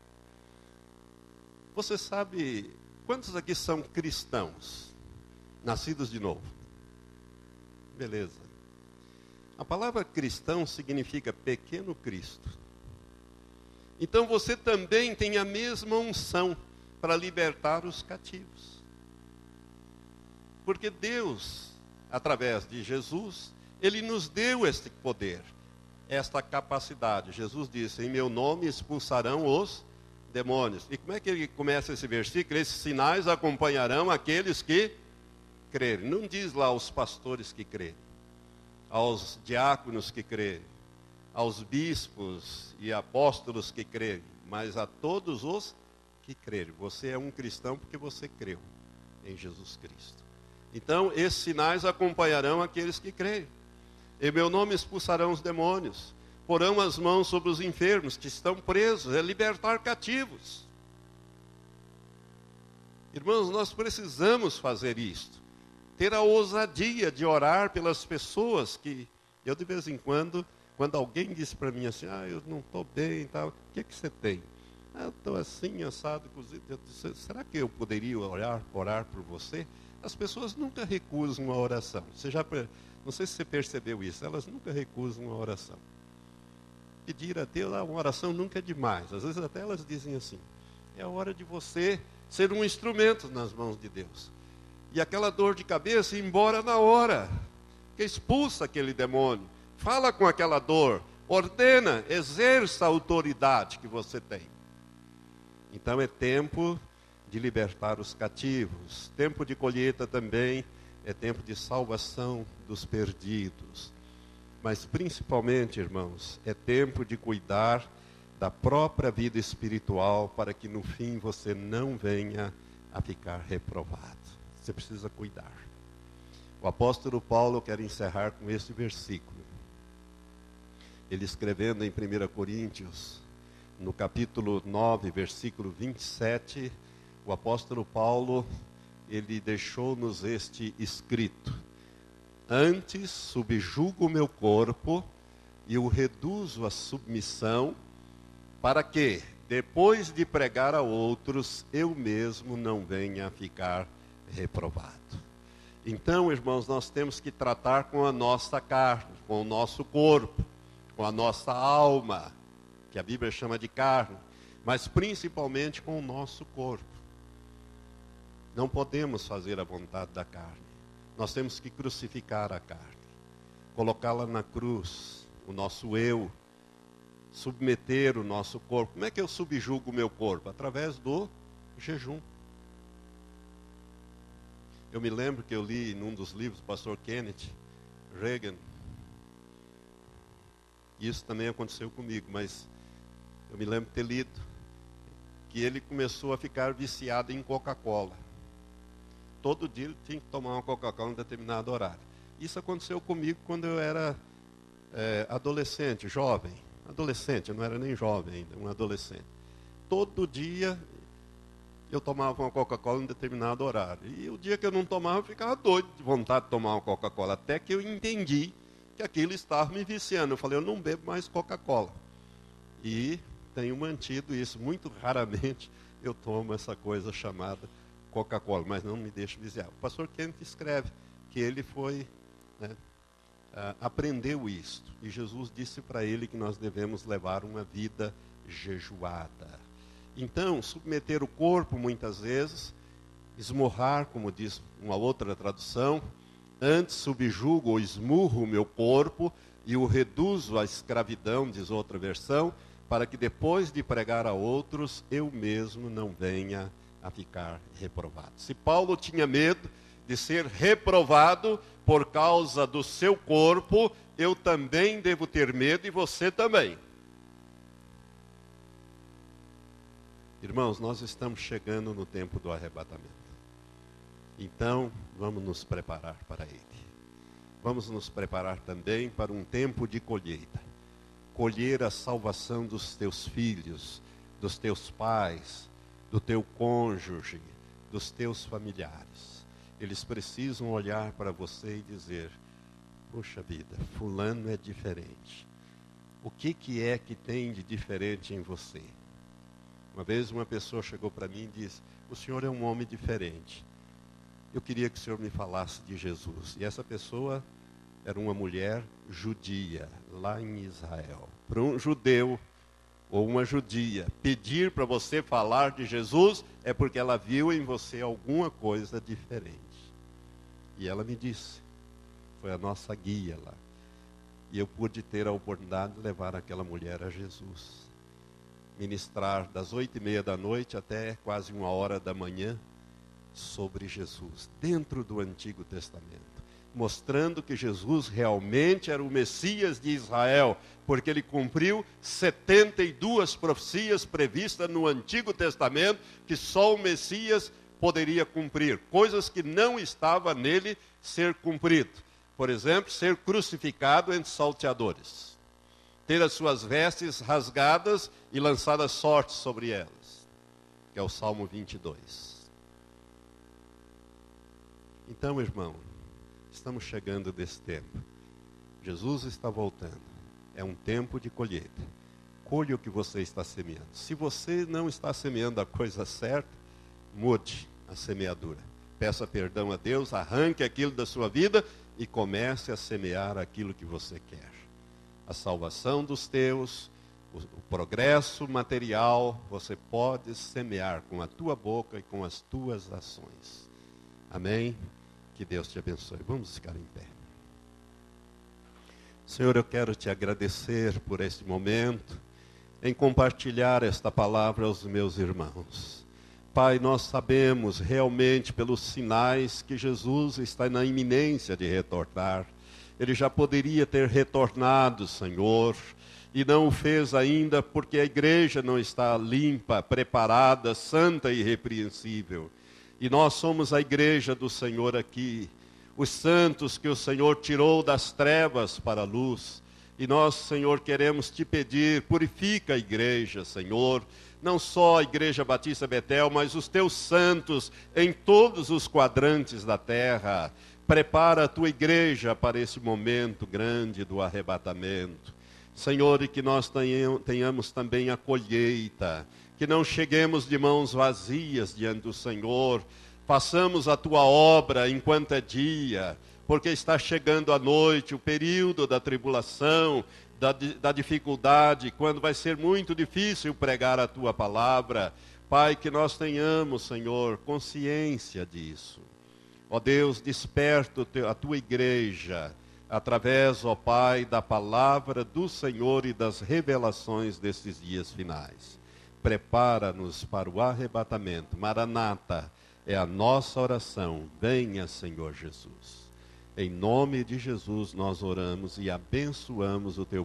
Você sabe quantos aqui são cristãos, nascidos de novo? Beleza. A palavra cristão significa pequeno Cristo. Então você também tem a mesma unção para libertar os cativos. Porque Deus, através de Jesus, ele nos deu este poder, esta capacidade. Jesus disse: Em meu nome expulsarão os demônios. E como é que ele começa esse versículo? Esses sinais acompanharão aqueles que crerem. Não diz lá aos pastores que crerem, aos diáconos que crerem, aos bispos e apóstolos que crerem, mas a todos os que crerem. Você é um cristão porque você creu em Jesus Cristo. Então, esses sinais acompanharão aqueles que creem. Em meu nome expulsarão os demônios, porão as mãos sobre os enfermos que estão presos, é libertar cativos. Irmãos, nós precisamos fazer isto. Ter a ousadia de orar pelas pessoas que eu de vez em quando, quando alguém diz para mim assim, ah, eu não estou bem, tal, o que, que você tem? Ah, eu estou assim, assado, cozido. Eu disse, será que eu poderia orar, orar por você? As pessoas nunca recusam uma oração. Você já, não sei se você percebeu isso, elas nunca recusam uma oração. Pedir a Deus, ah, uma oração nunca é demais. Às vezes até elas dizem assim: é hora de você ser um instrumento nas mãos de Deus. E aquela dor de cabeça ir embora na hora. Que expulsa aquele demônio. Fala com aquela dor. Ordena, exerça a autoridade que você tem. Então é tempo de libertar os cativos. Tempo de colheita também é tempo de salvação dos perdidos. Mas principalmente, irmãos, é tempo de cuidar da própria vida espiritual para que no fim você não venha a ficar reprovado. Você precisa cuidar. O apóstolo Paulo quer encerrar com este versículo. Ele escrevendo em 1 Coríntios, no capítulo 9, versículo 27, o apóstolo Paulo, ele deixou-nos este escrito: Antes subjugo o meu corpo e o reduzo à submissão, para que, depois de pregar a outros, eu mesmo não venha a ficar reprovado. Então, irmãos, nós temos que tratar com a nossa carne, com o nosso corpo, com a nossa alma, que a Bíblia chama de carne, mas principalmente com o nosso corpo. Não podemos fazer a vontade da carne. Nós temos que crucificar a carne, colocá-la na cruz, o nosso eu, submeter o nosso corpo. Como é que eu subjugo o meu corpo? Através do jejum. Eu me lembro que eu li num dos livros do pastor Kenneth Reagan. Isso também aconteceu comigo, mas eu me lembro de ter lido que ele começou a ficar viciado em Coca-Cola todo dia ele tinha que tomar uma Coca-Cola em determinado horário. Isso aconteceu comigo quando eu era é, adolescente, jovem. Adolescente, eu não era nem jovem ainda, um adolescente. Todo dia eu tomava uma Coca-Cola em determinado horário. E o dia que eu não tomava, eu ficava doido de vontade de tomar uma Coca-Cola. Até que eu entendi que aquilo estava me viciando. Eu falei, eu não bebo mais Coca-Cola. E tenho mantido isso. Muito raramente eu tomo essa coisa chamada Coca-Cola, mas não me deixe viciar. O pastor Kenneth escreve que ele foi, né, aprendeu isto. E Jesus disse para ele que nós devemos levar uma vida jejuada. Então, submeter o corpo, muitas vezes, esmorrar, como diz uma outra tradução, antes subjugo ou esmurro o meu corpo e o reduzo à escravidão, diz outra versão, para que depois de pregar a outros, eu mesmo não venha a ficar reprovado. Se Paulo tinha medo de ser reprovado por causa do seu corpo, eu também devo ter medo e você também. Irmãos, nós estamos chegando no tempo do arrebatamento. Então, vamos nos preparar para ele. Vamos nos preparar também para um tempo de colheita. Colher a salvação dos teus filhos, dos teus pais, do teu cônjuge, dos teus familiares. Eles precisam olhar para você e dizer: Puxa vida, Fulano é diferente. O que, que é que tem de diferente em você? Uma vez uma pessoa chegou para mim e disse: O senhor é um homem diferente. Eu queria que o senhor me falasse de Jesus. E essa pessoa era uma mulher judia, lá em Israel. Para um judeu ou uma judia pedir para você falar de Jesus é porque ela viu em você alguma coisa diferente. E ela me disse, foi a nossa guia lá. E eu pude ter a oportunidade de levar aquela mulher a Jesus. Ministrar das oito e meia da noite até quase uma hora da manhã sobre Jesus, dentro do Antigo Testamento mostrando que Jesus realmente era o Messias de Israel, porque ele cumpriu 72 profecias previstas no Antigo Testamento que só o Messias poderia cumprir, coisas que não estava nele ser cumprido. Por exemplo, ser crucificado entre salteadores, ter as suas vestes rasgadas e lançadas sortes sobre elas, que é o Salmo 22. Então, irmão, Estamos chegando desse tempo. Jesus está voltando. É um tempo de colheita. Colhe o que você está semeando. Se você não está semeando a coisa certa, mude a semeadura. Peça perdão a Deus, arranque aquilo da sua vida e comece a semear aquilo que você quer. A salvação dos teus, o, o progresso material, você pode semear com a tua boca e com as tuas ações. Amém? Que Deus te abençoe. Vamos ficar em pé. Senhor, eu quero te agradecer por este momento, em compartilhar esta palavra aos meus irmãos. Pai, nós sabemos realmente pelos sinais que Jesus está na iminência de retornar. Ele já poderia ter retornado, Senhor, e não o fez ainda porque a igreja não está limpa, preparada, santa e irrepreensível. E nós somos a igreja do Senhor aqui, os santos que o Senhor tirou das trevas para a luz. E nós, Senhor, queremos te pedir, purifica a igreja, Senhor, não só a Igreja Batista Betel, mas os teus santos em todos os quadrantes da terra. Prepara a tua igreja para esse momento grande do arrebatamento. Senhor, e que nós tenhamos também a colheita que não cheguemos de mãos vazias diante do Senhor, façamos a tua obra enquanto é dia, porque está chegando a noite, o período da tribulação, da, da dificuldade, quando vai ser muito difícil pregar a tua palavra. Pai, que nós tenhamos, Senhor, consciência disso. Ó Deus, desperta a tua igreja através, ó Pai, da palavra do Senhor e das revelações desses dias finais prepara-nos para o arrebatamento. Maranata é a nossa oração. Venha, Senhor Jesus. Em nome de Jesus nós oramos e abençoamos o teu